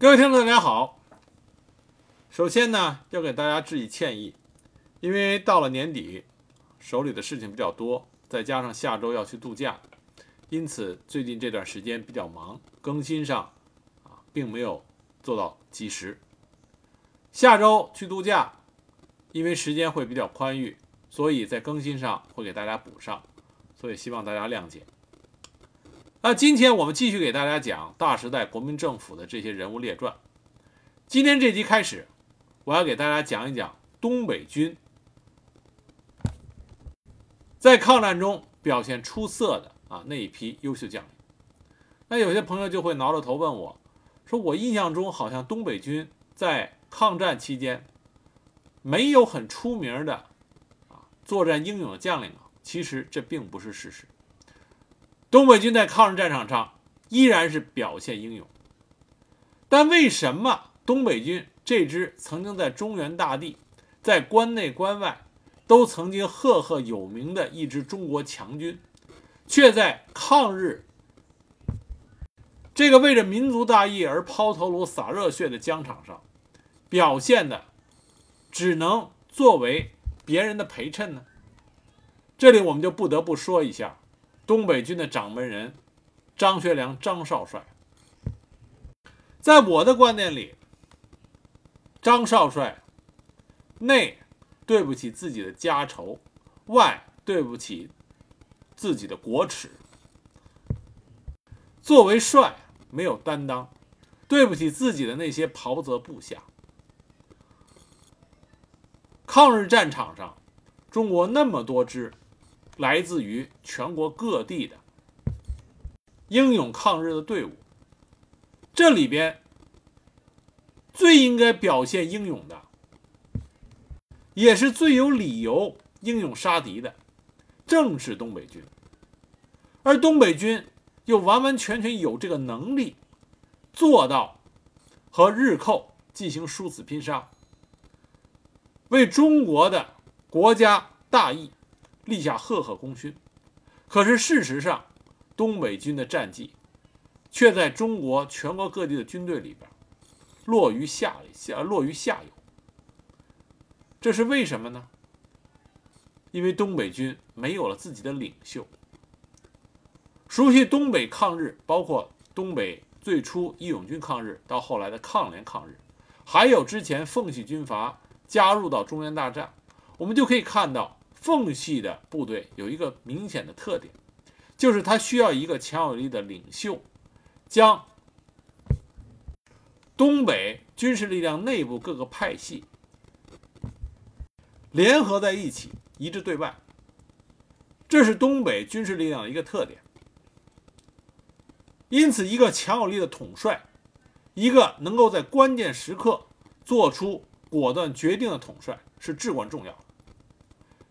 各位听众，大家好。首先呢，要给大家致以歉意，因为到了年底，手里的事情比较多，再加上下周要去度假，因此最近这段时间比较忙，更新上啊并没有做到及时。下周去度假，因为时间会比较宽裕，所以在更新上会给大家补上，所以希望大家谅解。那今天我们继续给大家讲大时代国民政府的这些人物列传。今天这集开始，我要给大家讲一讲东北军在抗战中表现出色的啊那一批优秀将领。那有些朋友就会挠着头问我，说我印象中好像东北军在抗战期间没有很出名的啊作战英勇的将领啊。其实这并不是事实。东北军在抗日战场上依然是表现英勇，但为什么东北军这支曾经在中原大地、在关内关外都曾经赫赫有名的一支中国强军，却在抗日这个为着民族大义而抛头颅洒热血的疆场上，表现的只能作为别人的陪衬呢？这里我们就不得不说一下。东北军的掌门人张学良，张少帅，在我的观念里，张少帅内对不起自己的家仇，外对不起自己的国耻。作为帅，没有担当，对不起自己的那些袍泽部下。抗日战场上，中国那么多支。来自于全国各地的英勇抗日的队伍，这里边最应该表现英勇的，也是最有理由英勇杀敌的，正是东北军。而东北军又完完全全有这个能力，做到和日寇进行殊死拼杀，为中国的国家大义。立下赫赫功勋，可是事实上，东北军的战绩却在中国全国各地的军队里边落于下下落于下游。这是为什么呢？因为东北军没有了自己的领袖。熟悉东北抗日，包括东北最初义勇军抗日，到后来的抗联抗日，还有之前奉系军阀加入到中原大战，我们就可以看到。奉系的部队有一个明显的特点，就是他需要一个强有力的领袖，将东北军事力量内部各个派系联合在一起，一致对外。这是东北军事力量的一个特点。因此，一个强有力的统帅，一个能够在关键时刻做出果断决定的统帅，是至关重要的。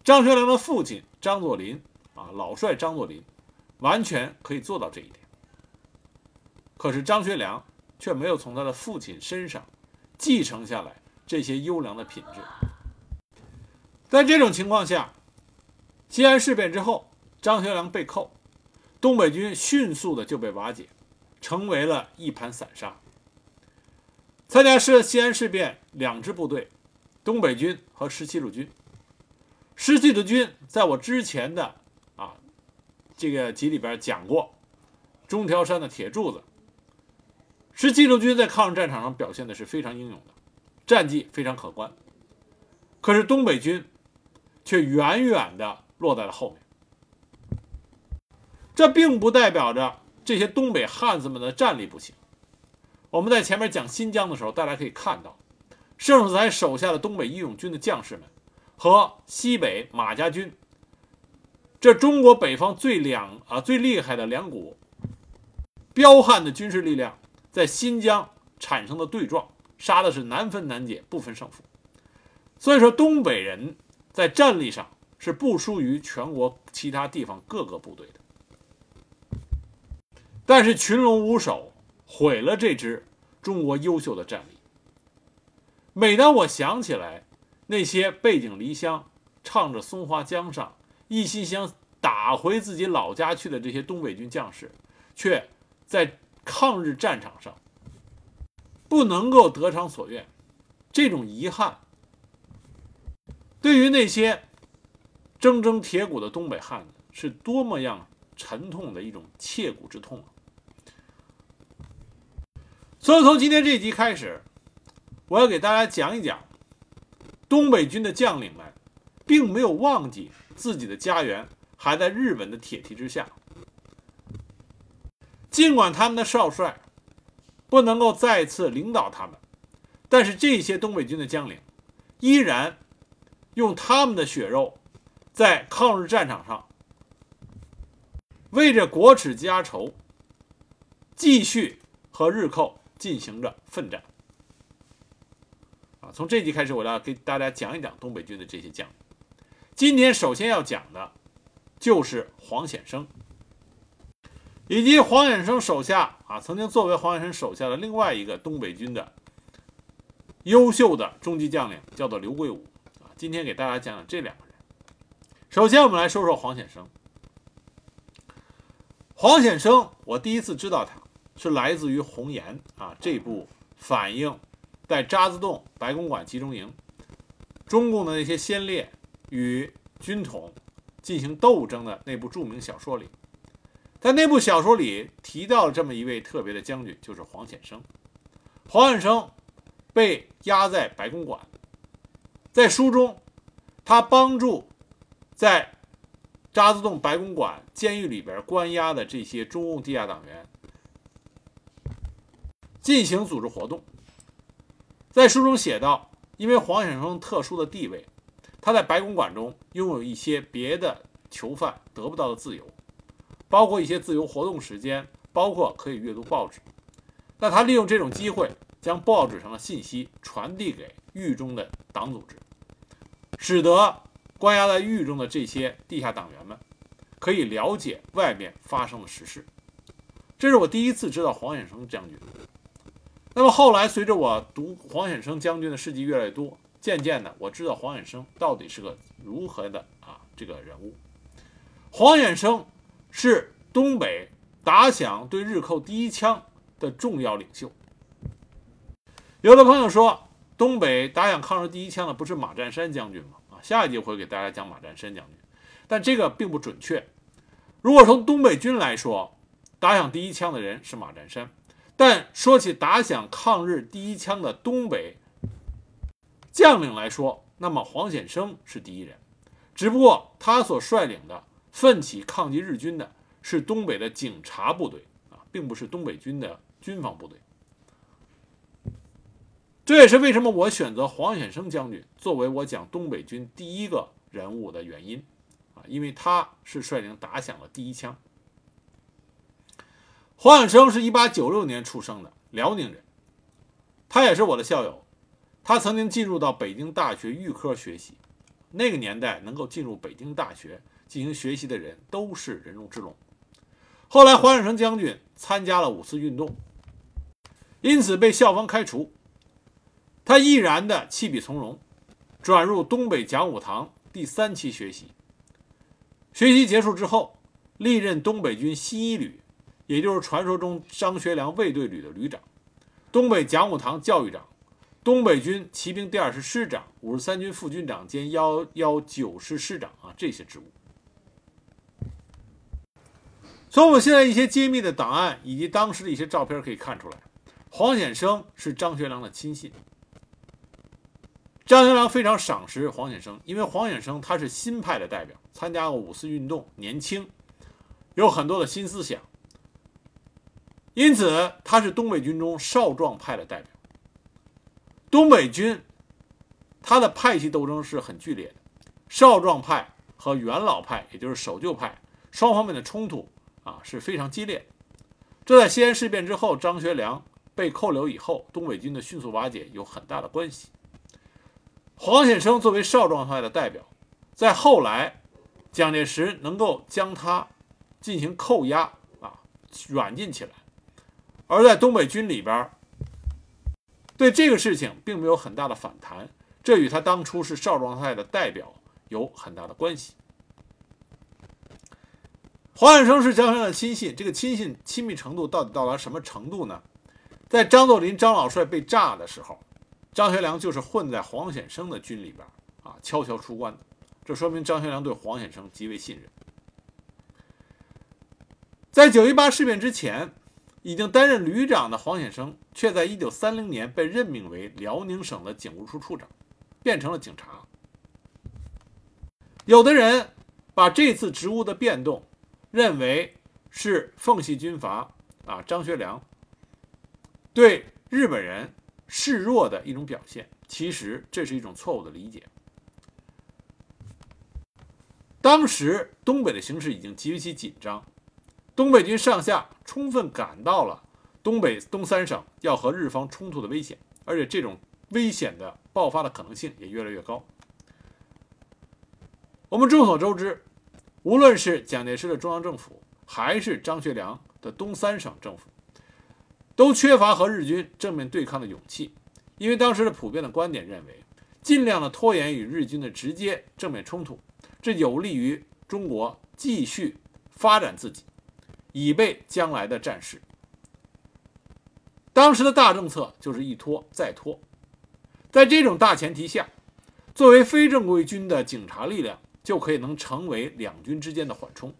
张学良的父亲张作霖啊，老帅张作霖，完全可以做到这一点。可是张学良却没有从他的父亲身上继承下来这些优良的品质。在这种情况下，西安事变之后，张学良被扣，东北军迅速的就被瓦解，成为了一盘散沙。参加是西安事变两支部队，东北军和十七路军。十七路军在我之前的啊这个集里边讲过，中条山的铁柱子。十七路军在抗日战场上表现的是非常英勇的，战绩非常可观。可是东北军却远远的落在了后面。这并不代表着这些东北汉子们的战力不行。我们在前面讲新疆的时候，大家可以看到，盛世才手下的东北义勇军的将士们。和西北马家军，这中国北方最两啊最厉害的两股彪悍的军事力量，在新疆产生的对撞，杀的是难分难解，不分胜负。所以说，东北人在战力上是不输于全国其他地方各个部队的。但是群龙无首，毁了这支中国优秀的战力。每当我想起来。那些背井离乡、唱着松花江上，一心想打回自己老家去的这些东北军将士，却在抗日战场上不能够得偿所愿，这种遗憾，对于那些铮铮铁骨的东北汉子，是多么样沉痛的一种切骨之痛啊！所以从今天这一集开始，我要给大家讲一讲东北军的将领们，并没有忘记自己的家园还在日本的铁蹄之下。尽管他们的少帅不能够再次领导他们，但是这些东北军的将领依然用他们的血肉在抗日战场上为着国耻家仇，继续和日寇。进行着奋战，从这集开始，我要给大家讲一讲东北军的这些将领。今天首先要讲的，就是黄显生，以及黄显生手下啊，曾经作为黄显生手下的另外一个东北军的优秀的中级将领，叫做刘桂武啊。今天给大家讲讲这两个人。首先，我们来说说黄显生。黄显生，我第一次知道他。是来自于《红岩》啊，这部反映在渣滓洞白公馆集中营中共的那些先烈与军统进行斗争的那部著名小说里，在那部小说里提到了这么一位特别的将军，就是黄显生。黄显生被压在白公馆，在书中，他帮助在渣滓洞白公馆监狱里边关押的这些中共地下党员。进行组织活动，在书中写道：“因为黄显生特殊的地位，他在白公馆中拥有一些别的囚犯得不到的自由，包括一些自由活动时间，包括可以阅读报纸。那他利用这种机会，将报纸上的信息传递给狱中的党组织，使得关押在狱中的这些地下党员们可以了解外面发生的实事。这是我第一次知道黄显生将军。”那么后来，随着我读黄显生将军的事迹越来越多，渐渐的，我知道黄显生到底是个如何的啊这个人物。黄显生是东北打响对日寇第一枪的重要领袖。有的朋友说，东北打响抗日第一枪的不是马占山将军吗？啊，下一集会给大家讲马占山将军，但这个并不准确。如果从东北军来说，打响第一枪的人是马占山。但说起打响抗日第一枪的东北将领来说，那么黄显生是第一人。只不过他所率领的奋起抗击日军的是东北的警察部队啊，并不是东北军的军方部队。这也是为什么我选择黄显生将军作为我讲东北军第一个人物的原因啊，因为他是率领打响了第一枪。黄永生是一八九六年出生的辽宁人，他也是我的校友。他曾经进入到北京大学预科学习。那个年代能够进入北京大学进行学习的人都是人中之龙。后来黄永生将军参加了五四运动，因此被校方开除。他毅然的弃笔从戎，转入东北讲武堂第三期学习。学习结束之后，历任东北军西一旅。也就是传说中张学良卫队旅的旅长，东北讲武堂教育长，东北军骑兵第二师师长，五十三军副军长兼幺幺九师师长啊，这些职务。从我们现在一些揭秘的档案以及当时的一些照片可以看出来，黄显生是张学良的亲信。张学良非常赏识黄显生，因为黄显生他是新派的代表，参加过五四运动，年轻，有很多的新思想。因此，他是东北军中少壮派的代表。东北军，他的派系斗争是很剧烈的，少壮派和元老派，也就是守旧派，双方面的冲突啊是非常激烈。这在西安事变之后，张学良被扣留以后，东北军的迅速瓦解有很大的关系。黄显生作为少壮派的代表，在后来，蒋介石能够将他进行扣押啊，软禁起来。而在东北军里边，对这个事情并没有很大的反弹，这与他当初是少壮派的代表有很大的关系。黄显生是张学良的亲信，这个亲信亲密程度到底到达什么程度呢？在张作霖、张老帅被炸的时候，张学良就是混在黄显生的军里边啊，悄悄出关的。这说明张学良对黄显生极为信任。在九一八事变之前，已经担任旅长的黄显生，却在一九三零年被任命为辽宁省的警务处处长，变成了警察。有的人把这次职务的变动，认为是奉系军阀啊张学良对日本人示弱的一种表现，其实这是一种错误的理解。当时东北的形势已经极其紧张。东北军上下充分感到了东北东三省要和日方冲突的危险，而且这种危险的爆发的可能性也越来越高。我们众所周知，无论是蒋介石的中央政府，还是张学良的东三省政府，都缺乏和日军正面对抗的勇气，因为当时的普遍的观点认为，尽量的拖延与日军的直接正面冲突，这有利于中国继续发展自己。以备将来的战事。当时的大政策就是一拖再拖，在这种大前提下，作为非正规军的警察力量就可以能成为两军之间的缓冲。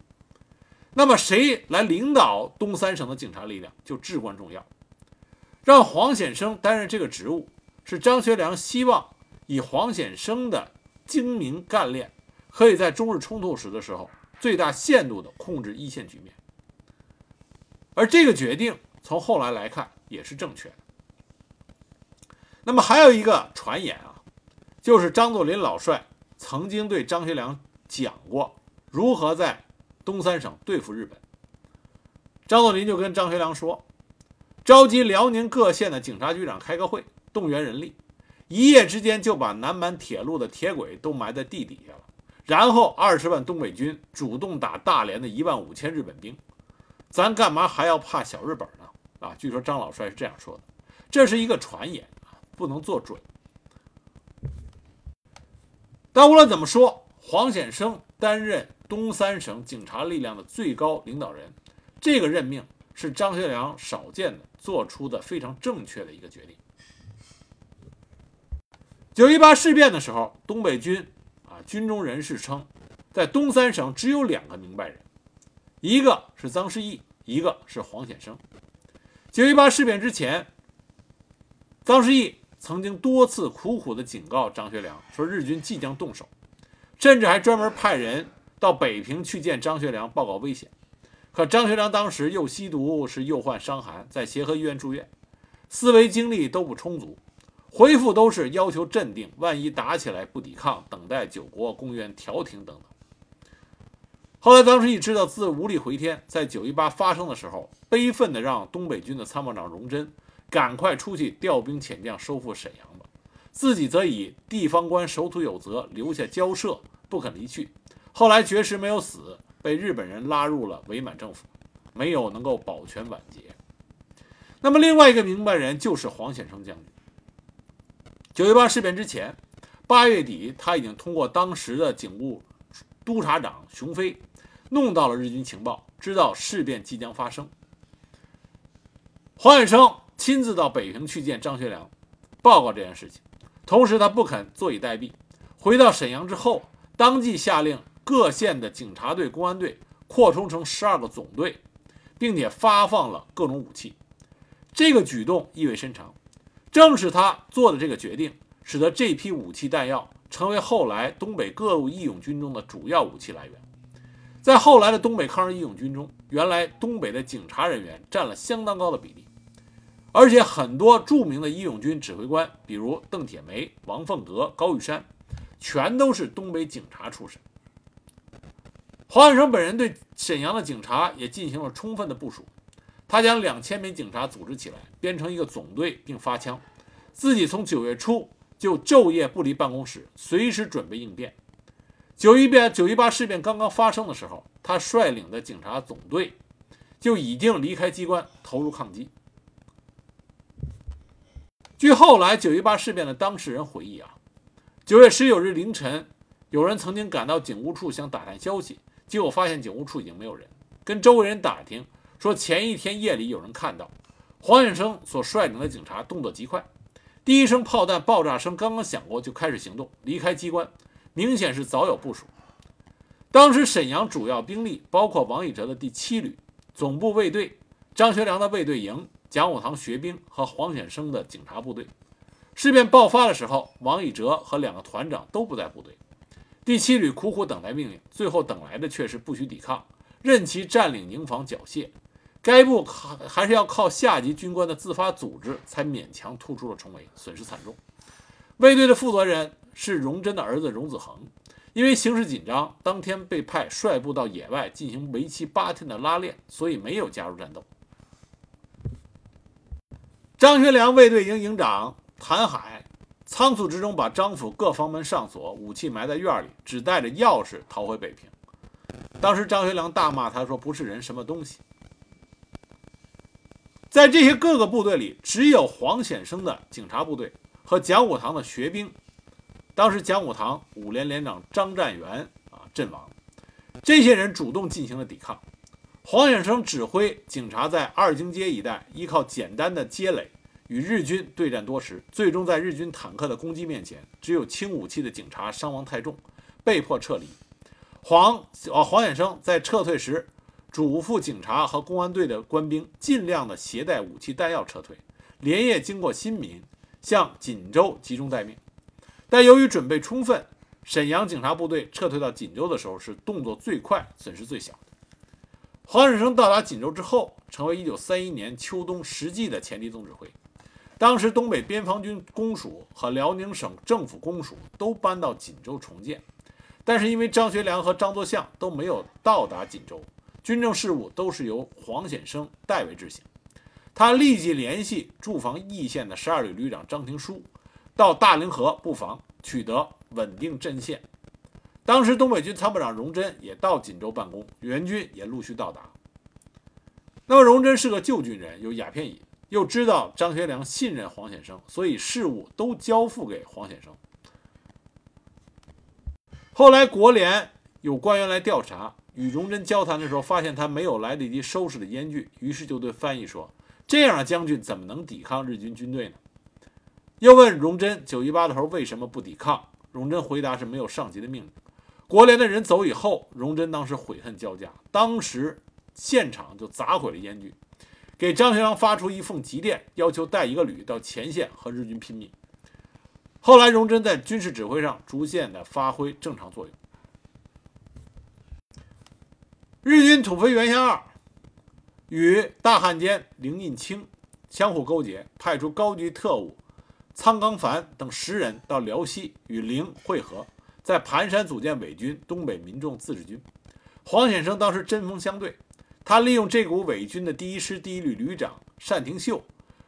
那么谁来领导东三省的警察力量就至关重要。让黄显生担任这个职务，是张学良希望以黄显生的精明干练，可以在中日冲突时的时候最大限度地控制一线局面。而这个决定从后来来看也是正确的。那么还有一个传言啊，就是张作霖老帅曾经对张学良讲过如何在东三省对付日本。张作霖就跟张学良说，召集辽宁各县的警察局长开个会，动员人力，一夜之间就把南满铁路的铁轨都埋在地底下了，然后二十万东北军主动打大连的一万五千日本兵。咱干嘛还要怕小日本呢？啊，据说张老帅是这样说的，这是一个传言啊，不能做准。但无论怎么说，黄显生担任东三省警察力量的最高领导人，这个任命是张学良少见的做出的非常正确的一个决定。九一八事变的时候，东北军啊，军中人士称，在东三省只有两个明白人。一个是臧世义，一个是黄显生。九一八事变之前，臧世义曾经多次苦苦地警告张学良，说日军即将动手，甚至还专门派人到北平去见张学良，报告危险。可张学良当时又吸毒，是又患伤寒，在协和医院住院，思维精力都不充足，回复都是要求镇定，万一打起来不抵抗，等待九国公园调停等等。后来，当时一知道自无力回天，在九一八发生的时候，悲愤地让东北军的参谋长荣臻赶快出去调兵遣将收复沈阳吧，自己则以地方官守土有责，留下交涉，不肯离去。后来绝食没有死，被日本人拉入了伪满政府，没有能够保全晚节。那么，另外一个明白人就是黄显生将军。九一八事变之前，八月底，他已经通过当时的警务督察长熊飞。弄到了日军情报，知道事变即将发生。黄远生亲自到北平去见张学良，报告这件事情。同时，他不肯坐以待毙。回到沈阳之后，当即下令各县的警察队、公安队扩充成十二个总队，并且发放了各种武器。这个举动意味深长。正是他做的这个决定，使得这批武器弹药成为后来东北各路义勇军中的主要武器来源。在后来的东北抗日义勇军中，原来东北的警察人员占了相当高的比例，而且很多著名的义勇军指挥官，比如邓铁梅、王凤阁、高玉山，全都是东北警察出身。黄远生本人对沈阳的警察也进行了充分的部署，他将两千名警察组织起来，编成一个总队，并发枪，自己从九月初就昼夜不离办公室，随时准备应变。九一变九一八事变刚刚发生的时候，他率领的警察总队就已经离开机关，投入抗击。据后来九一八事变的当事人回忆啊，九月十九日凌晨，有人曾经赶到警务处想打探消息，结果发现警务处已经没有人。跟周围人打听说，前一天夜里有人看到黄显生所率领的警察动作极快，第一声炮弹爆炸声刚刚响过，就开始行动，离开机关，明显是早有部署。当时沈阳主要兵力包括王以哲的第七旅总部卫队、张学良的卫队营、蒋武堂学兵和黄显生的警察部队。事变爆发的时候，王以哲和两个团长都不在部队。第七旅苦苦等待命令，最后等来的却是不许抵抗，任其占领营房缴械。该部还还是要靠下级军官的自发组织，才勉强突出了重围，损失惨重。卫队的负责人是荣臻的儿子荣子恒，因为形势紧张，当天被派率部到野外进行为期八天的拉练，所以没有加入战斗。张学良卫队营营长谭海仓促之中把张府各房门上锁，武器埋在院里，只带着钥匙逃回北平。当时张学良大骂他说：“不是人，什么东西？”在这些各个部队里，只有黄显生的警察部队和蒋武堂的学兵。当时讲武堂五连连长张占元啊阵亡，这些人主动进行了抵抗。黄显生指挥警察在二经街一带依靠简单的街垒与日军对战多时，最终在日军坦克的攻击面前，只有轻武器的警察伤亡太重，被迫撤离。黄啊黄显生在撤退时。嘱咐警察和公安队的官兵尽量的携带武器弹药撤退，连夜经过新民，向锦州集中待命。但由于准备充分，沈阳警察部队撤退到锦州的时候是动作最快、损失最小的。黄忍生到达锦州之后，成为1931年秋冬实际的前敌总指挥。当时东北边防军公署和辽宁省政府公署都搬到锦州重建，但是因为张学良和张作相都没有到达锦州。军政事务都是由黄显生代为执行，他立即联系驻防义县的十二旅旅长张廷书，到大凌河布防，取得稳定阵线。当时东北军参谋长荣臻也到锦州办公，援军也陆续到达。那么荣臻是个旧军人，有鸦片瘾，又知道张学良信任黄显生，所以事务都交付给黄显生。后来国联有官员来调查。与荣臻交谈的时候，发现他没有来得及收拾的烟具，于是就对翻译说：“这样的将军怎么能抵抗日军军队呢？”又问荣臻九一八的时候为什么不抵抗？荣臻回答是没有上级的命令。国联的人走以后，荣臻当时悔恨交加，当时现场就砸毁了烟具，给张学良发出一封急电，要求带一个旅到前线和日军拼命。后来，荣臻在军事指挥上逐渐的发挥正常作用。日军土肥原贤二与大汉奸林印清相互勾结，派出高级特务仓冈繁等十人到辽西与林会合，在盘山组建伪军东北民众自治军。黄显生当时针锋相对，他利用这股伪军的第一师第一旅旅长单廷秀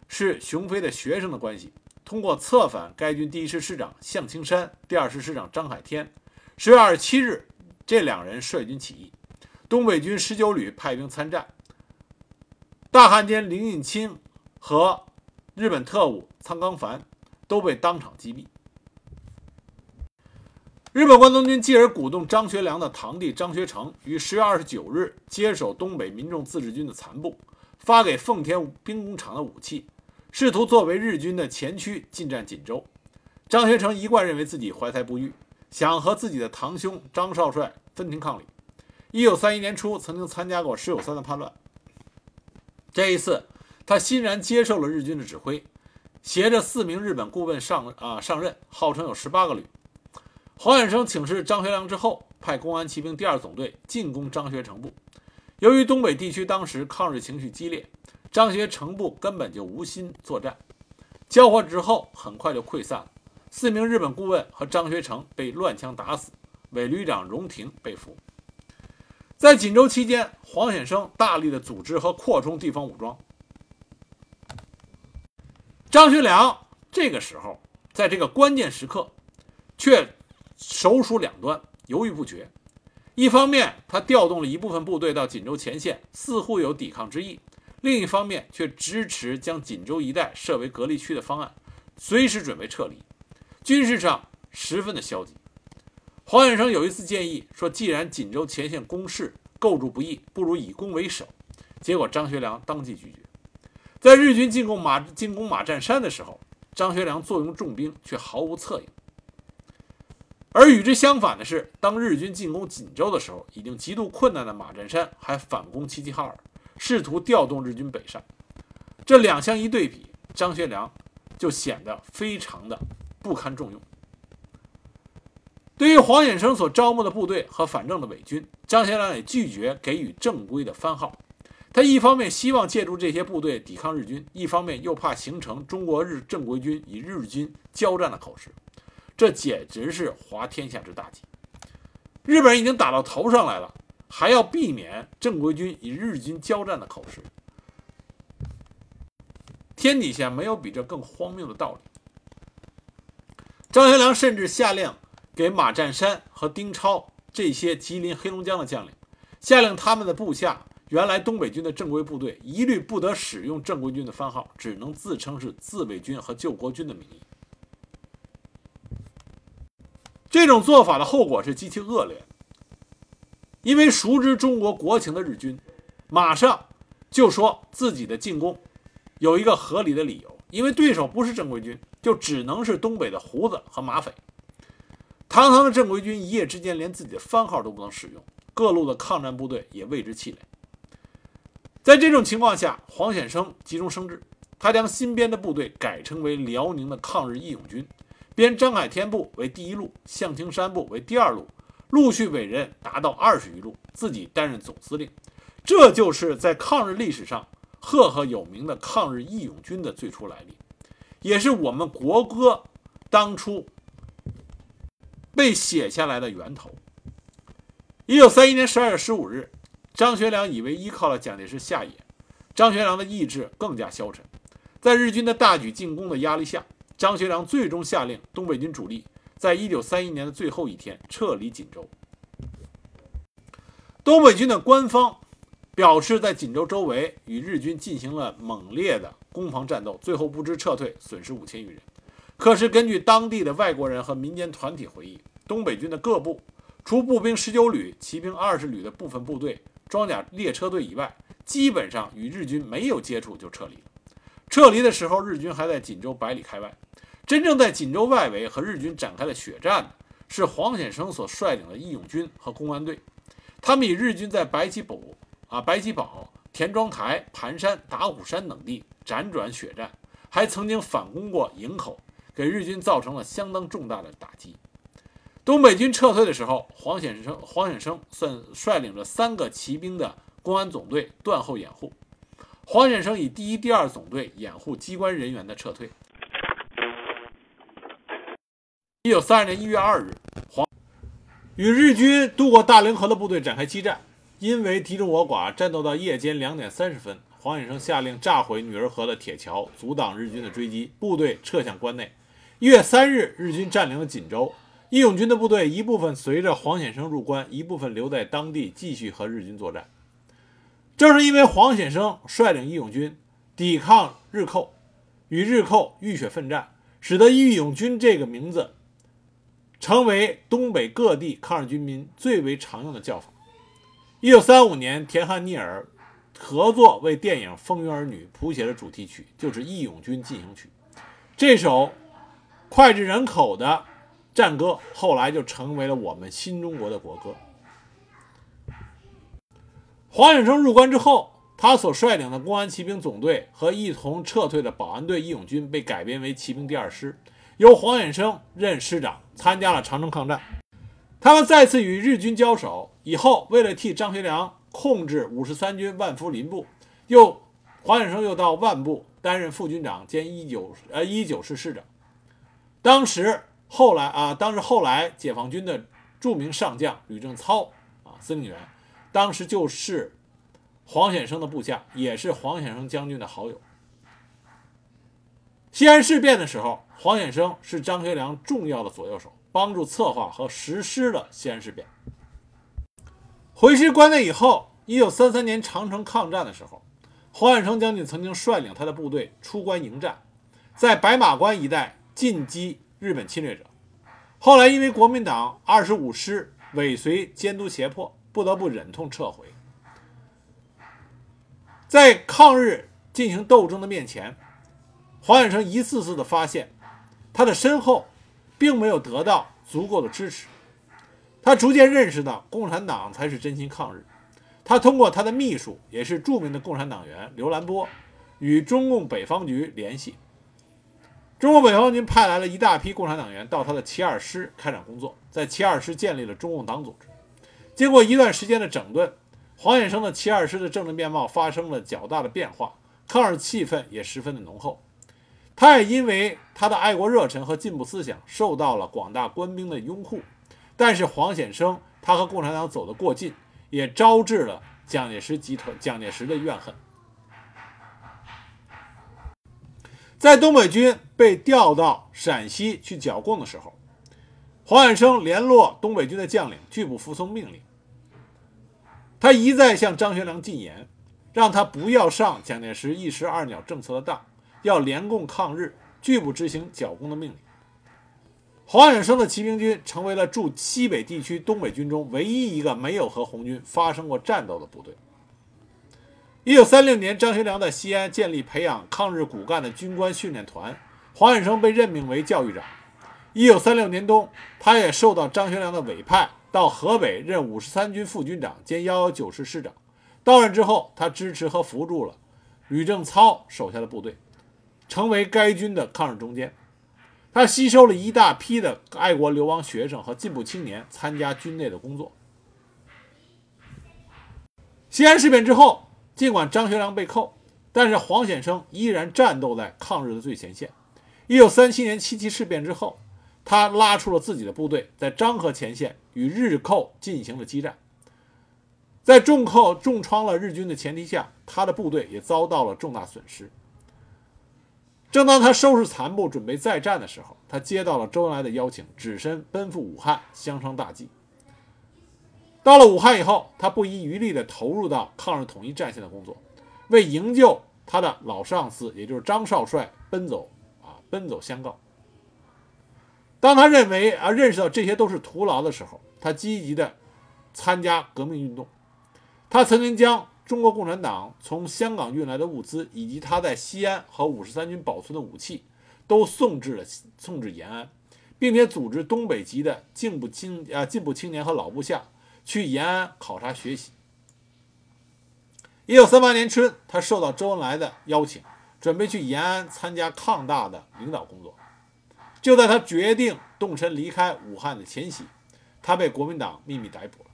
是熊飞的学生的关系，通过策反该军第一师师长向青山、第二师师长张海天。十月二十七日，这两人率军起义。东北军十九旅派兵参战，大汉奸林印清和日本特务仓冈繁都被当场击毙。日本关东军继而鼓动张学良的堂弟张学成于十月二十九日接手东北民众自治军的残部，发给奉天兵工厂的武器，试图作为日军的前驱进占锦州。张学成一贯认为自己怀才不遇，想和自己的堂兄张少帅分庭抗礼。一九三一年初，曾经参加过石友三的叛乱。这一次，他欣然接受了日军的指挥，携着四名日本顾问上啊上任，号称有十八个旅。黄远生请示张学良之后，派公安骑兵第二总队进攻张学成部。由于东北地区当时抗日情绪激烈，张学成部根本就无心作战。交火之后，很快就溃散了。四名日本顾问和张学成被乱枪打死，伪旅长荣廷被俘。在锦州期间，黄显生大力的组织和扩充地方武装。张学良这个时候，在这个关键时刻，却手鼠两端，犹豫不决。一方面，他调动了一部分部队到锦州前线，似乎有抵抗之意；另一方面，却支持将锦州一带设为隔离区的方案，随时准备撤离，军事上十分的消极。黄远生有一次建议说：“既然锦州前线攻势构筑不易，不如以攻为守。”结果张学良当即拒绝。在日军进攻马进攻马占山的时候，张学良坐拥重兵却毫无策应。而与之相反的是，当日军进攻锦州的时候，已经极度困难的马占山还反攻齐齐哈尔，试图调动日军北上。这两相一对比，张学良就显得非常的不堪重用。对于黄显生所招募的部队和反正的伪军，张学良也拒绝给予正规的番号。他一方面希望借助这些部队抵抗日军，一方面又怕形成中国日正规军与日军交战的口实。这简直是滑天下之大稽！日本人已经打到头上来了，还要避免正规军与日军交战的口实，天底下没有比这更荒谬的道理。张学良甚至下令给马占山和丁超这些吉林、黑龙江的将领，下令他们的部下，原来东北军的正规部队，一律不得使用正规军的番号，只能自称是自卫军和救国军的名义。这种做法的后果是极其恶劣，因为熟知中国国情的日军，马上就说自己的进攻有一个合理的理由，因为对手不是正规军，就只能是东北的胡子和马匪。堂堂的正规军一夜之间连自己的番号都不能使用，各路的抗战部队也为之气馁。在这种情况下，黄显生急中生智，他将新编的部队改称为辽宁的抗日义勇军。编张海天部为第一路，向青山部为第二路，陆续委任达到二十余路，自己担任总司令。这就是在抗日历史上赫赫有名的抗日义勇军的最初来历，也是我们国歌当初被写下来的源头。一九三一年十二月十五日，张学良以为依靠了蒋介石下野，张学良的意志更加消沉，在日军的大举进攻的压力下。张学良最终下令东北军主力在一九三一年的最后一天撤离锦州。东北军的官方表示，在锦州周围与日军进行了猛烈的攻防战斗，最后不知撤退，损失五千余人。可是，根据当地的外国人和民间团体回忆，东北军的各部，除步兵十九旅、骑兵二十旅的部分部队、装甲列车队以外，基本上与日军没有接触就撤离了。撤离的时候，日军还在锦州百里开外。真正在锦州外围和日军展开了血战的是黄显生所率领的义勇军和公安队。他们与日军在白旗堡、啊白旗堡、田庄台、盘山、打虎山等地辗转血战，还曾经反攻过营口，给日军造成了相当重大的打击。东北军撤退的时候，黄显生黄显生算率领着三个骑兵的公安总队断后掩护。黄显生以第一、第二总队掩护机关人员的撤退。一九三二年一月二日，黄与日军渡过大凌河的部队展开激战，因为敌众我寡，战斗到夜间两点三十分，黄显生下令炸毁女儿河的铁桥，阻挡日军的追击，部队撤向关内。一月三日，日军占领了锦州，义勇军的部队一部分随着黄显生入关，一部分留在当地继续和日军作战。正是因为黄显生率领义勇军抵抗日寇，与日寇浴血奋战，使得义勇军这个名字。成为东北各地抗日军民最为常用的叫法。一九三五年，田汉、聂耳合作为电影《风云儿女》谱写的主题曲就是《义勇军进行曲》。这首脍炙人口的战歌，后来就成为了我们新中国的国歌。黄远生入关之后，他所率领的公安骑兵总队和一同撤退的保安队义勇军被改编为骑兵第二师。由黄远生任师长，参加了长征抗战。他们再次与日军交手以后，为了替张学良控制五十三军万福林部，又黄远生又到万部担任副军长兼一九呃一九师师长。当时后来啊，当时后来解放军的著名上将吕正操啊司令员，当时就是黄显生的部下，也是黄显生将军的好友。西安事变的时候。黄显生是张学良重要的左右手，帮助策划和实施了西安事变。回师关内以后，一九三三年长城抗战的时候，黄显生将军曾经率领他的部队出关迎战，在白马关一带进击日本侵略者。后来因为国民党二十五师尾随监督胁迫，不得不忍痛撤回。在抗日进行斗争的面前，黄远生一次次的发现，他的身后并没有得到足够的支持。他逐渐认识到，共产党才是真心抗日。他通过他的秘书，也是著名的共产党员刘兰波，与中共北方局联系。中共北方军派来了一大批共产党员到他的七二师开展工作，在七二师建立了中共党组织。经过一段时间的整顿，黄显生的七二师的政治面貌发生了较大的变化，抗日气氛也十分的浓厚。他也因为他的爱国热忱和进步思想，受到了广大官兵的拥护。但是黄显生他和共产党走得过近，也招致了蒋介石集团蒋介石的怨恨。在东北军被调到陕西去剿共的时候，黄衍生联络东北军的将领，拒不服从命令。他一再向张学良进言，让他不要上蒋介石一石二鸟政策的当，要联共抗日，拒不执行剿共的命令。黄衍生的骑兵军成为了驻西北地区东北军中唯一一个没有和红军发生过战斗的部队。一九三六年，张学良在西安建立培养抗日骨干的军官训练团，黄显生被任命为教育长。一九三六年冬，他也受到张学良的委派，到河北任五十三军副军长兼幺幺九师师长。到任之后，他支持和扶助了吕正操手下的部队，成为该军的抗日中坚。他吸收了一大批的爱国流亡学生和进步青年，参加军内的工作。西安事变之后，尽管张学良被扣，但是黄显生依然战斗在抗日的最前线。一九三七年七七事变之后，他拉出了自己的部队，在漳河前线与日寇进行了激战。在重扣重创了日军的前提下，他的部队也遭到了重大损失。正当他收拾残部准备再战的时候，他接到了周恩来的邀请，只身奔赴武汉，相商大计。到了武汉以后，他不遗余力地投入到抗日统一战线的工作，为营救他的老上司，也就是张少帅，奔走，奔走相告。当他认为啊，认识到这些都是徒劳的时候，他积极的参加革命运动。他曾经将。中国共产党从香港运来的物资，以及他在西安和五十三军保存的武器，都送至了送至延安，并且组织东北籍的进步青啊进步青年和老部下去延安考察学习。一九三八年春，他受到周恩来的邀请，准备去延安参加抗大的领导工作。就在他决定动身离开武汉的前夕，他被国民党秘密逮捕了。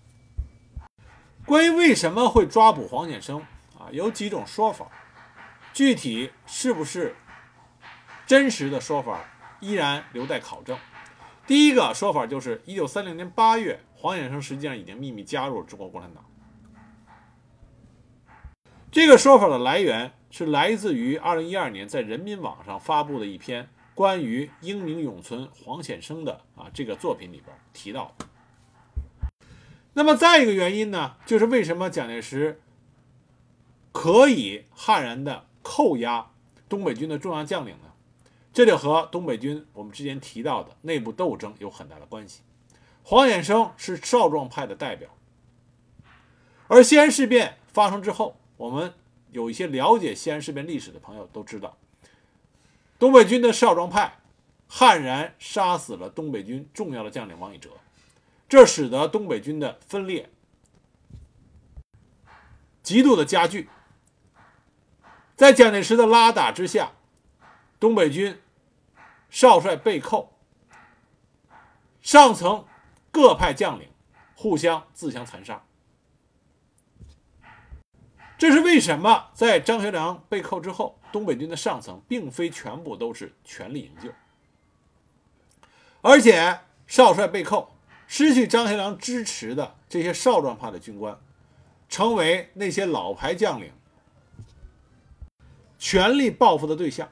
关于为什么会抓捕黄显生啊，有几种说法，具体是不是真实的说法依然留待考证。第一个说法就是，一九三零年八月，黄显生实际上已经秘密加入了中国共产党。这个说法的来源是来自于二零一二年在人民网上发布的一篇关于英明永存黄显生的啊这个作品里边提到。那么再一个原因呢，就是为什么蒋介石可以悍然的扣押东北军的重要将领呢？这就和东北军我们之前提到的内部斗争有很大的关系。黄显生是少壮派的代表，而西安事变发生之后，我们有一些了解西安事变历史的朋友都知道，东北军的少壮派悍然杀死了东北军重要的将领王以哲。这使得东北军的分裂极度的加剧，在蒋介石的拉打之下，东北军少帅被扣，上层各派将领互相自相残杀。这是为什么？在张学良被扣之后，东北军的上层并非全部都是全力营救，而且少帅被扣。失去张学良支持的这些少壮派的军官，成为那些老牌将领全力报复的对象。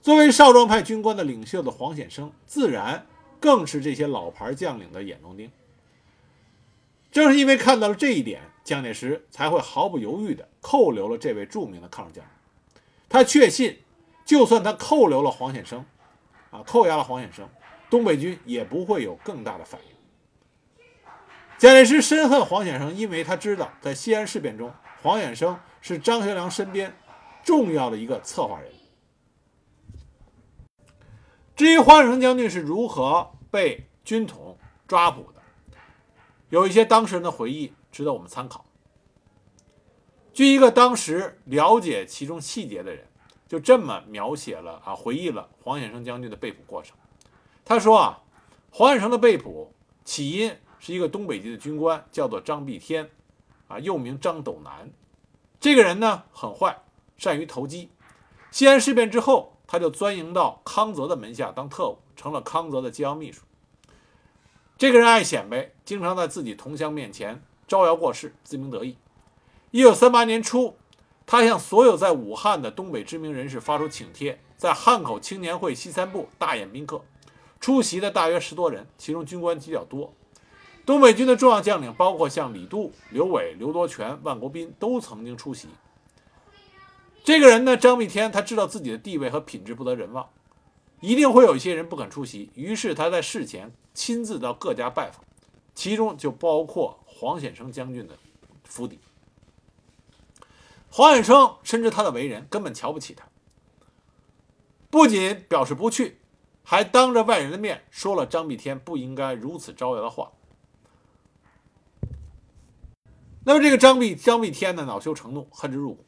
作为少壮派军官的领袖的黄显生，自然更是这些老牌将领的眼中钉。正是因为看到了这一点，蒋介石才会毫不犹豫地扣留了这位著名的抗日将领。他确信，就算他扣留了黄显生，啊，扣押了黄显生。东北军也不会有更大的反应。蒋介石深恨黄显生，因为他知道在西安事变中，黄显生是张学良身边重要的一个策划人。至于黄显生将军是如何被军统抓捕的，有一些当事人的回忆值得我们参考。据一个当时了解其中细节的人，就这么描写了啊，回忆了黄显生将军的被捕过程。他说啊，黄显生的被捕起因是一个东北籍的军官，叫做张必天，啊，又名张斗南。这个人呢很坏，善于投机。西安事变之后，他就钻营到康泽的门下当特务，成了康泽的机要秘书。这个人爱显摆，经常在自己同乡面前招摇过市，自鸣得意。一九三八年初，他向所有在武汉的东北知名人士发出请帖，在汉口青年会西餐部大宴宾客。出席的大约十多人，其中军官比较多。东北军的重要将领，包括像李杜、刘伟、刘多全、万国斌，都曾经出席。这个人呢，张密天，他知道自己的地位和品质不得人望，一定会有一些人不肯出席。于是他在事前亲自到各家拜访，其中就包括黄显生将军的府邸。黄显生深知他的为人，根本瞧不起他，不仅表示不去。还当着外人的面说了张碧天不应该如此招摇的话。那么这个张碧张碧天呢，恼羞成怒，恨之入骨，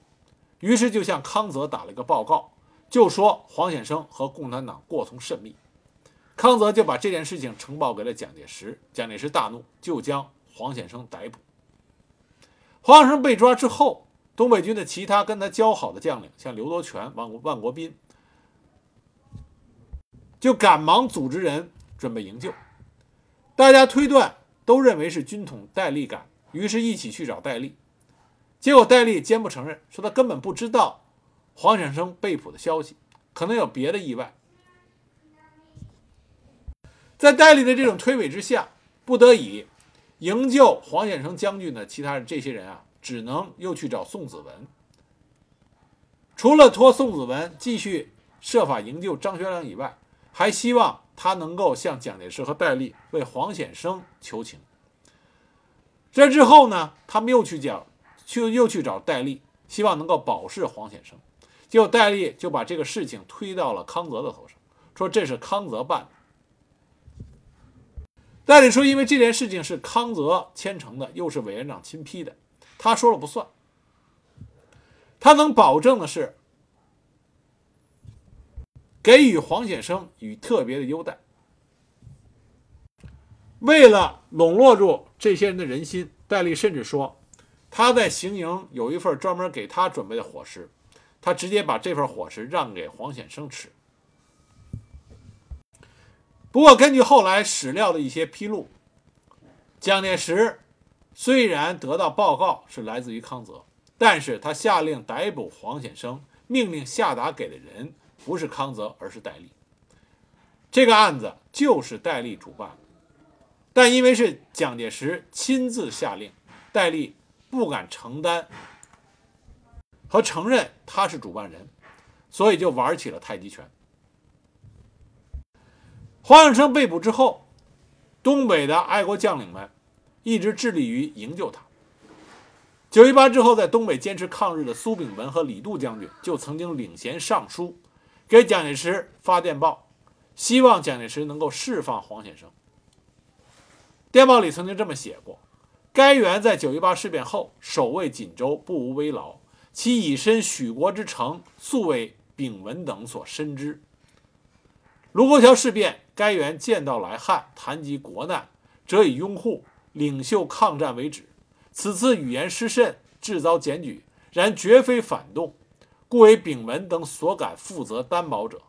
于是就向康泽打了一个报告，就说黄显生和共产党过从甚密。康泽就把这件事情呈报给了蒋介石，蒋介石大怒，就将黄显生逮捕。黄显生被抓之后，东北军的其他跟他交好的将领，像刘多全、万万国斌。就赶忙组织人准备营救，大家推断都认为是军统戴笠干，于是一起去找戴笠。结果戴笠坚不承认，说他根本不知道黄显生被捕的消息，可能有别的意外。在戴笠的这种推诿之下，不得已营救黄显生将军的其他人，这些人啊，只能又去找宋子文。除了托宋子文继续设法营救张学良以外，还希望他能够向蒋介石和戴笠为黄显生求情。这之后呢，他们又去讲，去又去找戴笠，希望能够保释黄显生。结果戴笠就把这个事情推到了康泽的头上，说这是康泽办的。戴笠说，因为这件事情是康泽签成的，又是委员长亲批的，他说了不算。他能保证的是。给予黄显生以特别的优待。为了笼络住这些人的人心，戴笠甚至说，他在行营有一份专门给他准备的伙食，他直接把这份伙食让给黄显生吃。不过，根据后来史料的一些披露，蒋介石虽然得到报告是来自于康泽，但是他下令逮捕黄显生，命令下达给的人。不是康泽，而是戴笠。这个案子就是戴笠主办，但因为是蒋介石亲自下令，戴笠不敢承担和承认他是主办人，所以就玩起了太极拳。黄永生被捕之后，东北的爱国将领们一直致力于营救他。九一八之后，在东北坚持抗日的苏炳文和李杜将军就曾经领衔上书。给蒋介石发电报，希望蒋介石能够释放黄显生。电报里曾经这么写过：该员在九一八事变后守卫锦州，不无危劳，其以身许国之诚，素为炳文等所深知。卢沟桥事变，该员见到来汉，谈及国难，则以拥护领袖抗战为止。此次语言失慎，致遭检举，然绝非反动。故为丙文等所感负责担保者，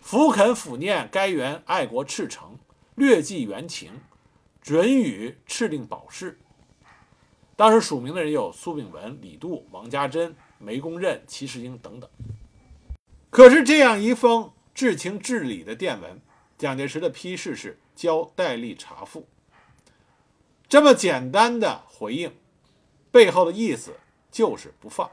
福恳抚念该员爱国赤诚，略记原情，准予敕令保释。当时署名的人有苏炳文、李杜、王家珍、梅公任、齐世英等等。可是这样一封至情至理的电文，蒋介石的批示是交戴笠查复。这么简单的回应，背后的意思就是不放。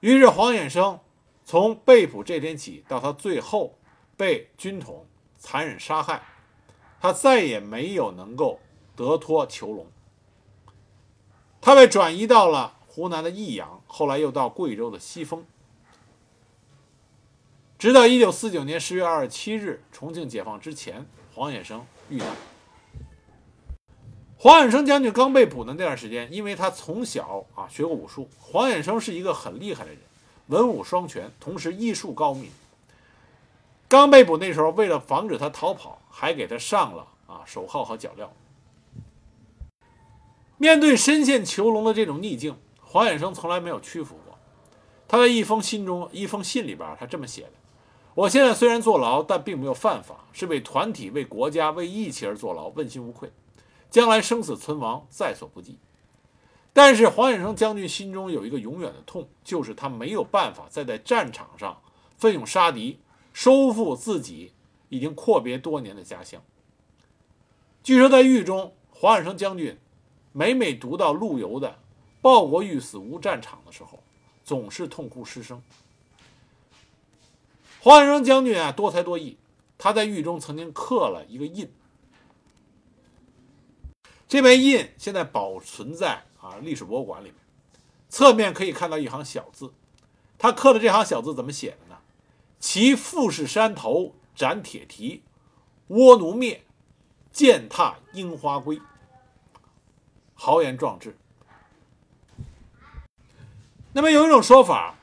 于是，黄衍生从被捕这天起到他最后被军统残忍杀害，他再也没有能够得脱囚笼。他被转移到了湖南的益阳，后。来又到贵州的西丰。直到一九四九年十月二十七日，重庆解放之前，黄远生遇难。黄远生将军刚被捕的那段时间，因为他从小啊学过武术，黄远生是一个很厉害的人，文武双全，同时医术高明。刚被捕那时候，为了防止他逃跑，还给他上了啊手铐和脚镣。面对深陷囚笼的这种逆境，黄远生从来没有屈服过。他在一封信中，一封信里边，他这么写的：“我现在虽然坐牢，但并没有犯法，是为团体、为国家、为义气而坐牢，问心无愧。将来生死存亡在所不计。”但是黄衍生将军心中有一个永远的痛，就是他没有办法再在战场上奋勇杀敌。收复自己已经阔别多年的家乡。据说在狱中，黄衍生将军每每读到陆游的“报国欲死无战场”的时候，总是痛哭失声。黄衍生将军啊，多才多艺，他在狱中曾经刻了一个印，这枚印现在保存在啊历史博物馆里面，侧面可以看到一行小字，他刻的这行小字怎么写的呢？其富士山头斩铁蹄，倭奴灭，践踏樱花归。豪言壮志。那么有一种说法，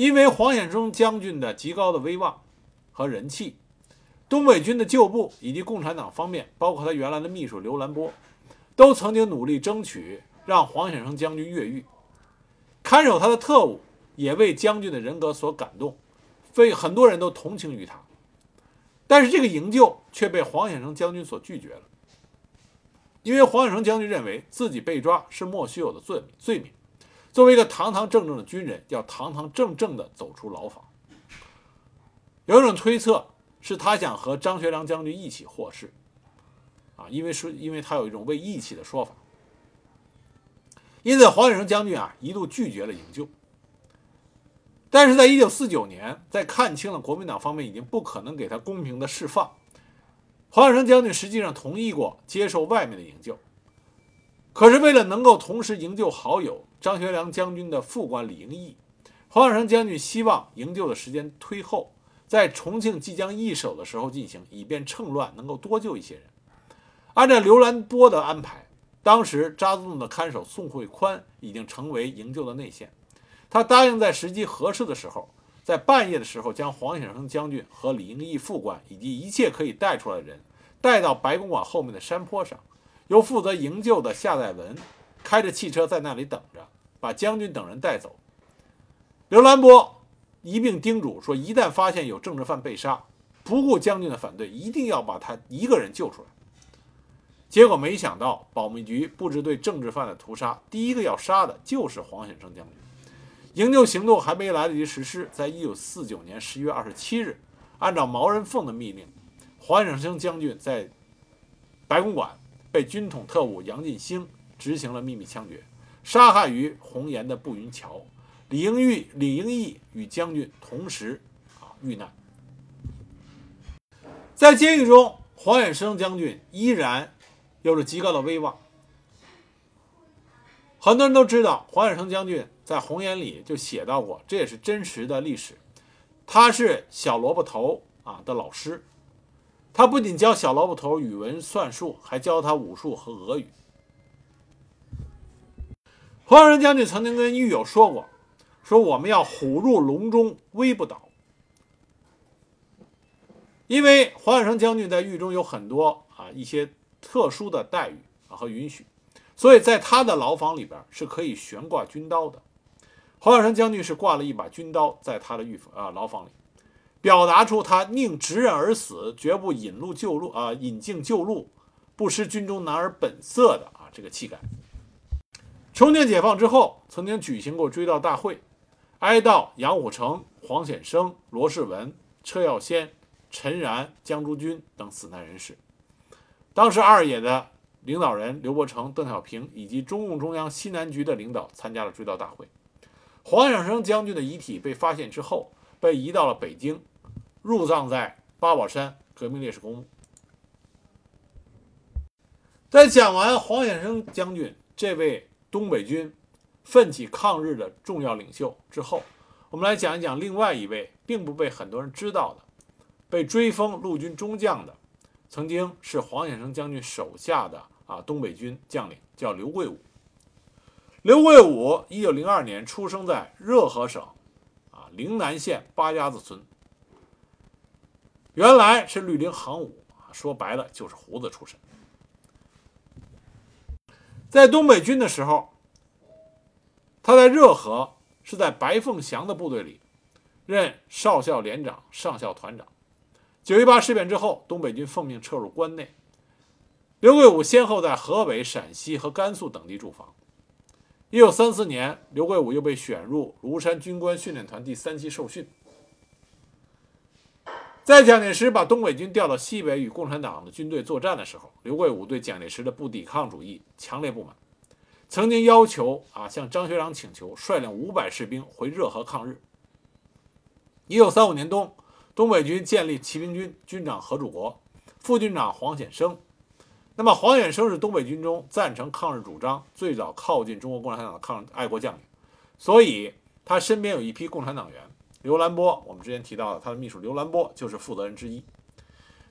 因为黄显生将军的极高的威望和人气，东北军的旧部以及共产党方面，包括他原来的秘书刘兰波，都曾经努力争取让黄显生将军越狱。看守他的特务也为将军的人格所感动。所以很多人都同情于他，但是这个营救却被黄显生将军所拒绝了，因为黄显生将军认为自己被抓是莫须有的罪罪名，作为一个堂堂正正的军人，要堂堂正正的走出牢房。有一种推测是他想和张学良将军一起获释，啊，因为是因为他有一种为义气的说法，因此黄显生将军啊一度拒绝了营救。但是在一九四九年，在看清了国民党方面已经不可能给他公平的释放，黄永生将军实际上同意过接受外面的营救。可是为了能够同时营救好友张学良将军的副官李应义，黄衍生将军希望营救的时间推后，在重庆即将易手的时候进行，以便趁乱能够多救一些人。按照刘兰波的安排，当时渣滓洞的看守宋慧宽已经成为营救的内线。他答应在时机合适的时候，在半夜的时候，将黄显生将军和李应义副官以及一切可以带出来的人带到白公馆后面的山坡上，由负责营救的夏代文开着汽车在那里等着，把将军等人带走。刘兰波一并叮嘱说：一旦发现有政治犯被杀，不顾将军的反对，一定要把他一个人救出来。结果没想到，保密局布置对政治犯的屠杀，第一个要杀的就是黄显生将军。营救行动还没来得及实施，在一九四九年十月二十七日，按照毛人凤的命令，黄显生将军在白公馆被军统特务杨进兴执行了秘密枪决，杀害于红岩的步云桥。李英玉、李英义与将军同时啊遇难。在监狱中，黄远生将军依然有着极高的威望。很多人都知道，黄远生将军在《红岩》里就写到过，这也是真实的历史。他是小萝卜头啊的老师，他不仅教小萝卜头语文、算术，还教他武术和俄语。黄显生将军曾经跟狱友说过：“说我们要虎入笼中，威不倒。”因为黄显生将军在狱中有很多啊一些特殊的待遇啊和允许。所以在他的牢房里边是可以悬挂军刀的。黄晓生将军是挂了一把军刀在他的狱啊牢房里，表达出他宁直刃而死，绝不引路救路啊引颈救路，不失军中男儿本色的啊这个气概。重庆解放之后，曾经举行过追悼大会，哀悼杨虎城、黄显生、罗世文、车耀先、陈然、江竹君等死难人士。当时二野的。领导人刘伯承、邓小平以及中共中央西南局的领导参加了追悼大会。黄显生将军的遗体被发现之后，被移到了北京，入葬在八宝山革命烈士公墓。在讲完黄显生将军这位东北军奋起抗日的重要领袖之后，我们来讲一讲另外一位并不被很多人知道的，被追封陆军中将的，曾经是黄显生将军手下的啊东北军将领，叫刘桂武。刘桂武一九零二年出生在热河省啊陵南县八家子村，原来是绿林行伍，说白了就是胡子出身。在东北军的时候，他在热河是在白凤祥的部队里任少校连长、上校团长。九一八事变之后，东北军奉命撤入关内，刘桂武先后在河北、陕西和甘肃等地驻防。一九三四年，刘桂武又被选入庐山军官训练团第三期受训。在蒋介石把东北军调到西北与共产党的军队作战的时候，刘桂武对蒋介石的不抵抗主义强烈不满，曾经要求啊向张学良请求率领五百士兵回热河抗日。一九三五年冬，东北军建立骑兵军，军长何柱国，副军长黄显生。那么黄显生是东北军中赞成抗日主张、最早靠近中国共产党的抗爱国将领，所以他身边有一批共产党员。刘兰波，我们之前提到的他的秘书刘兰波就是负责人之一。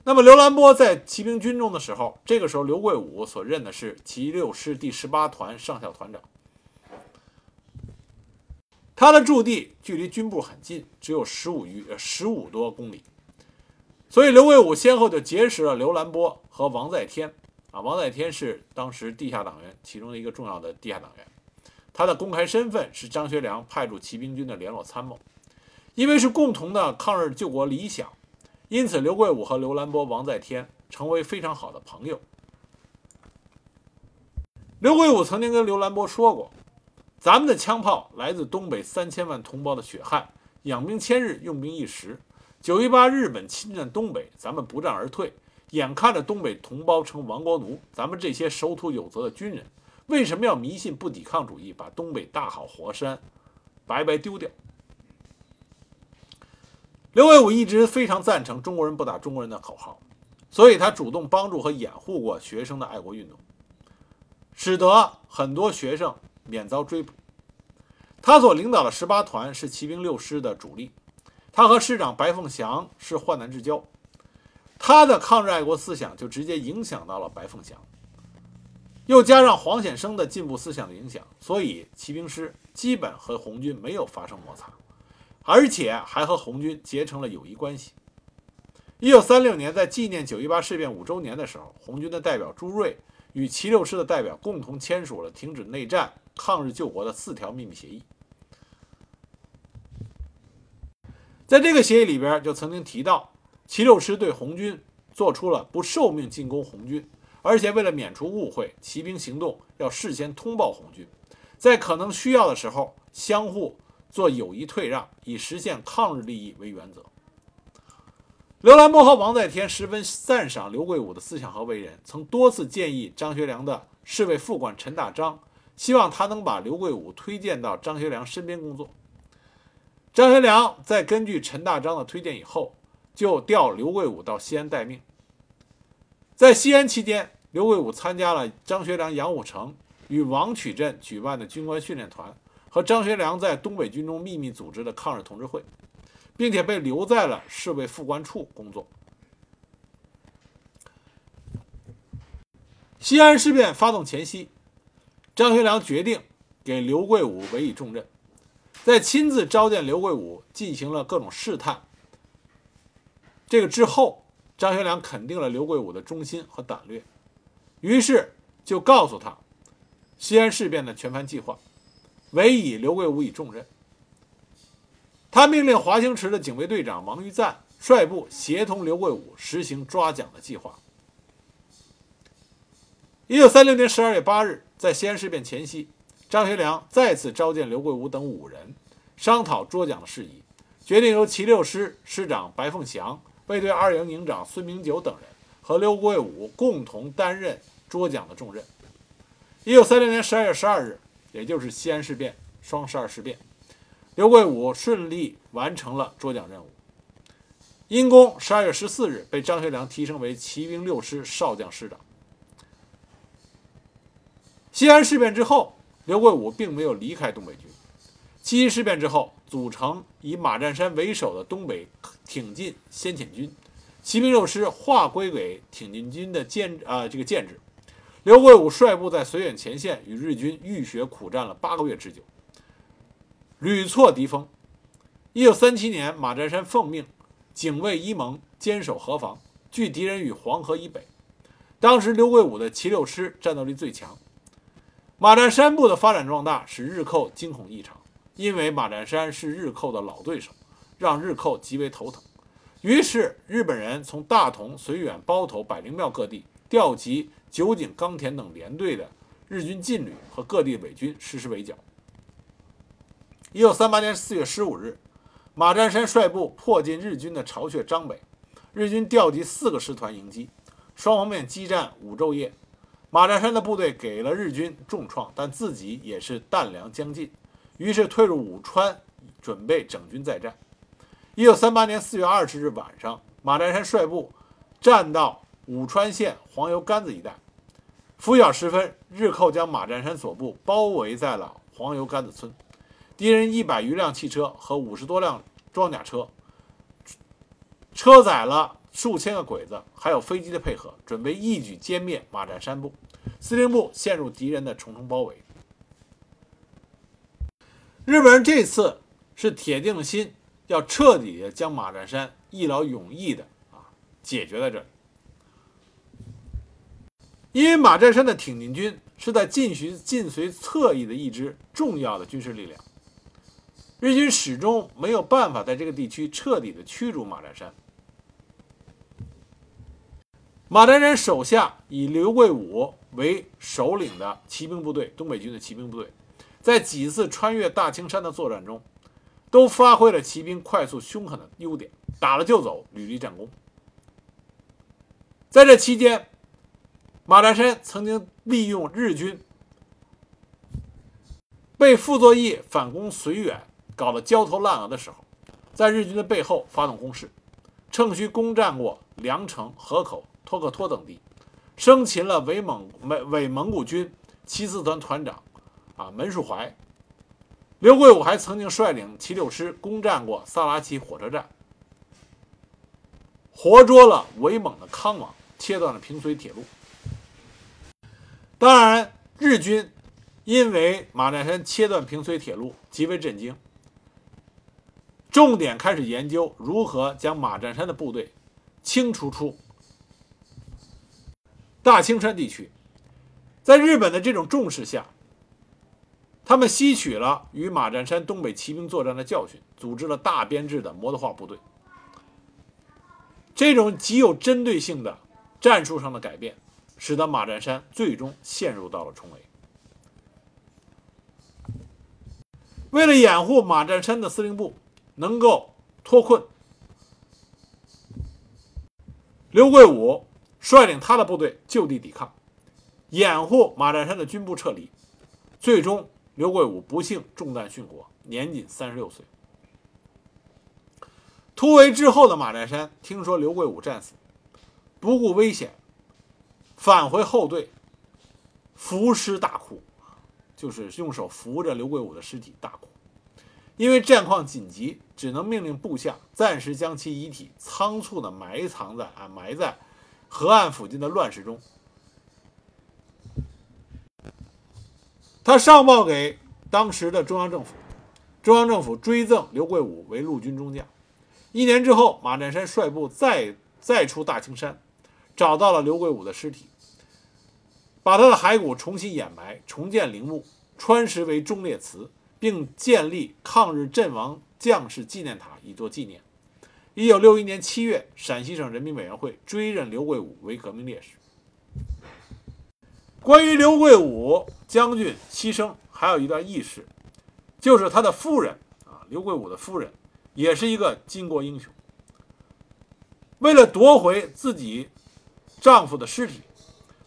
那么刘兰波在骑兵军中的时候，这个时候刘桂武所任的是骑六师第十八团上校团长，他的驻地距离军部很近，只有十五余十五多公里，所以刘桂武先后就结识了刘兰波和王在天。啊，王在天是当时地下党员其中的一个重要的地下党员，他的公开身份是张学良派驻骑兵军的联络参谋。因为是共同的抗日救国理想，因此刘桂武和刘兰波、王在天成为非常好的朋友。刘桂武曾经跟刘兰波说过：“咱们的枪炮来自东北三千万同胞的血汗，养兵千日，用兵一时。九一八日本侵占东北，咱们不战而退。”眼看着东北同胞成亡国奴，咱们这些守土有责的军人，为什么要迷信不抵抗主义，把东北大好河山白白丢掉？刘伟武一直非常赞成“中国人不打中国人”的口号，所以他主动帮助和掩护过学生的爱国运动，使得很多学生免遭追捕。他所领导的十八团是骑兵六师的主力，他和师长白凤祥是患难之交。他的抗日爱国思想就直接影响到了白凤祥，又加上黄显生的进步思想的影响，所以骑兵师基本和红军没有发生摩擦，而且还和红军结成了友谊关系。一九三六年，在纪念九一八事变五周年的时候，红军的代表朱瑞与骑六师的代表共同签署了停止内战、抗日救国的四条秘密协议。在这个协议里边，就曾经提到。齐六师对红军做出了不受命进攻红军，而且为了免除误会，骑兵行动要事先通报红军，在可能需要的时候相互做友谊退让，以实现抗日利益为原则。刘兰波和王在天十分赞赏刘桂武的思想和为人，曾多次建议张学良的侍卫副官陈大章，希望他能把刘桂武推荐到张学良身边工作。张学良在根据陈大章的推荐以后。就调刘桂武到西安待命。在西安期间，刘桂武参加了张学良、杨虎城与王曲镇举办的军官训练团，和张学良在东北军中秘密组织的抗日同志会，并且被留在了侍卫副官处工作。西安事变发动前夕，张学良决定给刘桂武委以重任，在亲自召见刘桂武，进行了各种试探。这个之后，张学良肯定了刘桂武的忠心和胆略，于是就告诉他西安事变的全盘计划，委以刘桂武以重任。他命令华清池的警卫队长王玉赞率部协同刘桂武实行抓蒋的计划。一九三六年十二月八日，在西安事变前夕，张学良再次召见刘桂武等五人，商讨捉蒋的事宜，决定由齐六师师长白凤祥。卫队二营营长孙明九等人和刘桂武共同担任捉蒋的重任。一九三六年十二月十二日，也就是西安事变双十二事变，刘桂武顺利完成了捉蒋任务，因功十二月十四日被张学良提升为骑兵六师少将师长。西安事变之后，刘桂武并没有离开东北军。七七事变之后，组成以马占山为首的东北挺进先遣军，骑兵六师划归给挺进军的建啊这个建制。刘桂武率部在绥远前线与日军浴血苦战了八个月之久，屡挫敌锋。一九三七年，马占山奉命警卫伊蒙，坚守河防，拒敌人于黄河以北。当时刘桂武的骑六师战斗力最强。马占山部的发展壮大使日寇惊恐异常，因为马占山是日寇的老对手，让日寇极为头疼。于是日本人从大同、绥远、包头、百灵庙各地调集酒井、冈田等连队的日军劲旅和各地伪军实施围剿。一九三八年四月十五日。马占山率部迫近日军的巢穴张北，日军调集四个师团迎击，双方面激战五昼夜。马占山的部队给了日军重创，但自己也是弹粮将尽，于是退入武川，准备整军再战。一九三八年四月二十日晚上，马占山率部战到武川县黄油杆子一带，拂晓时分，日寇将马占山所部包围在了黄油杆子村，敌人一百余辆汽车和五十多辆。装甲车车载了数千个鬼子，还有飞机的配合，准备一举歼灭马占山部。司令部陷入敌人的重重包围。日本人这次是铁定了心，要彻底的将马占山一劳永逸的啊解决在这里。因为马占山的挺进军是在晋徐晋绥侧翼的一支重要的军事力量。日军始终没有办法在这个地区彻底的驱逐马占山。马占山手下以刘桂武为首领的骑兵部队，东北军的骑兵部队，在几次穿越大青山的作战中，都发挥了骑兵快速凶狠的优点，打了就走，屡立战功。在这期间，马占山曾经利用日军被傅作义反攻绥远。搞得焦头烂额的时候，在日军的背后发动攻势，趁虚攻占过凉城、河口、托克托等地，生擒了伪蒙伪蒙古军七四团团长啊门树怀。刘桂武还曾经率领七六师攻占过萨拉齐火车站，活捉了伪蒙的康王，切断了平绥铁路。当然，日军因为马占山切断平绥铁路，极为震惊。重点开始研究如何将马占山的部队清除出大青山地区。在日本的这种重视下，他们吸取了与马占山东北骑兵作战的教训，组织了大编制的摩托化部队。这种极有针对性的战术上的改变，使得马占山最终陷入到了重围。为了掩护马占山的司令部。能够脱困，刘桂武率领他的部队就地抵抗，掩护马占山的军部撤离。最终，刘桂武不幸中弹殉国，年仅三十六岁。突围之后的马占山听说刘桂武战死，不顾危险，返回后队，扶尸大哭，就是用手扶着刘贵武的尸体大哭。因为战况紧急，只能命令部下暂时将其遗体仓促地埋藏在啊埋在河岸附近的乱石中。他上报给当时的中央政府，中央政府追赠刘贵武为陆军中将。一年之后，马占山率部再再出大青山，找到了刘贵武的尸体，把他的骸骨重新掩埋，重建陵墓，穿石为忠烈祠。并建立抗日阵亡将士纪念塔以作纪念。一九六一年七月，陕西省人民委员会追认刘桂武为革命烈士。关于刘桂武将军牺牲，还有一段轶事，就是他的夫人啊，刘桂武的夫人也是一个巾帼英雄。为了夺回自己丈夫的尸体，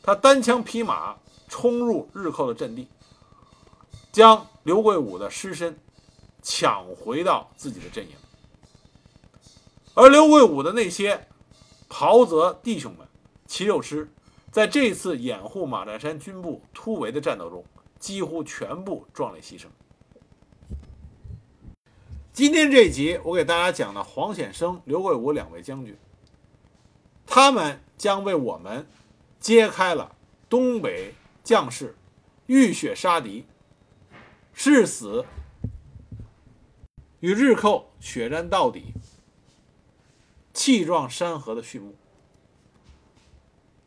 他单枪匹马冲入日寇的阵地。将刘桂武的尸身抢回到自己的阵营，而刘桂武的那些袍泽弟兄们、骑六师，在这次掩护马占山军部突围的战斗中，几乎全部壮烈牺牲。今天这一集，我给大家讲的黄显生、刘桂武两位将军，他们将为我们揭开了东北将士浴血杀敌、誓死与日寇血战到底、气壮山河的序幕。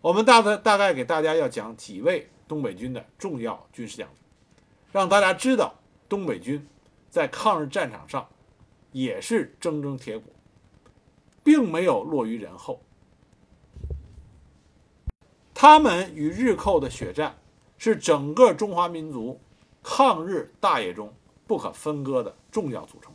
我们大概大概给大家要讲几位东北军的重要军事将领，让大家知道东北军在抗日战场上。也是铮铮铁骨，并没有落于人后。他们与日寇的血战，是整个中华民族抗日大业中不可分割的重要组成。